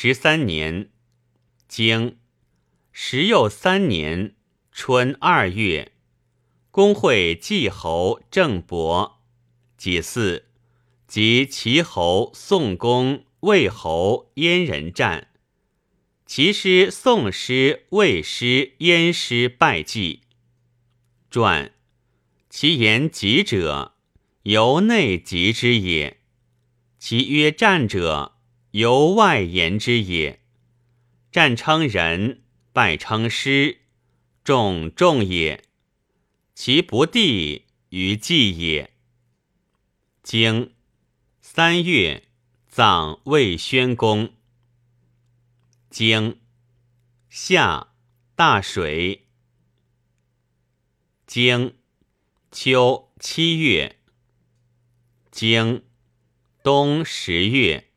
十三年，经十又三年春二月，公会季侯郑伯，己巳，及齐侯、宋公、魏侯、燕人战。齐师、宋师、魏师、燕师败绩。传其言疾者，由内疾之也；其曰战者，由外言之也。战称人，败称师，众众也。其不地于季也。经三月，葬魏宣公。经夏大水。经秋七月。经冬十月。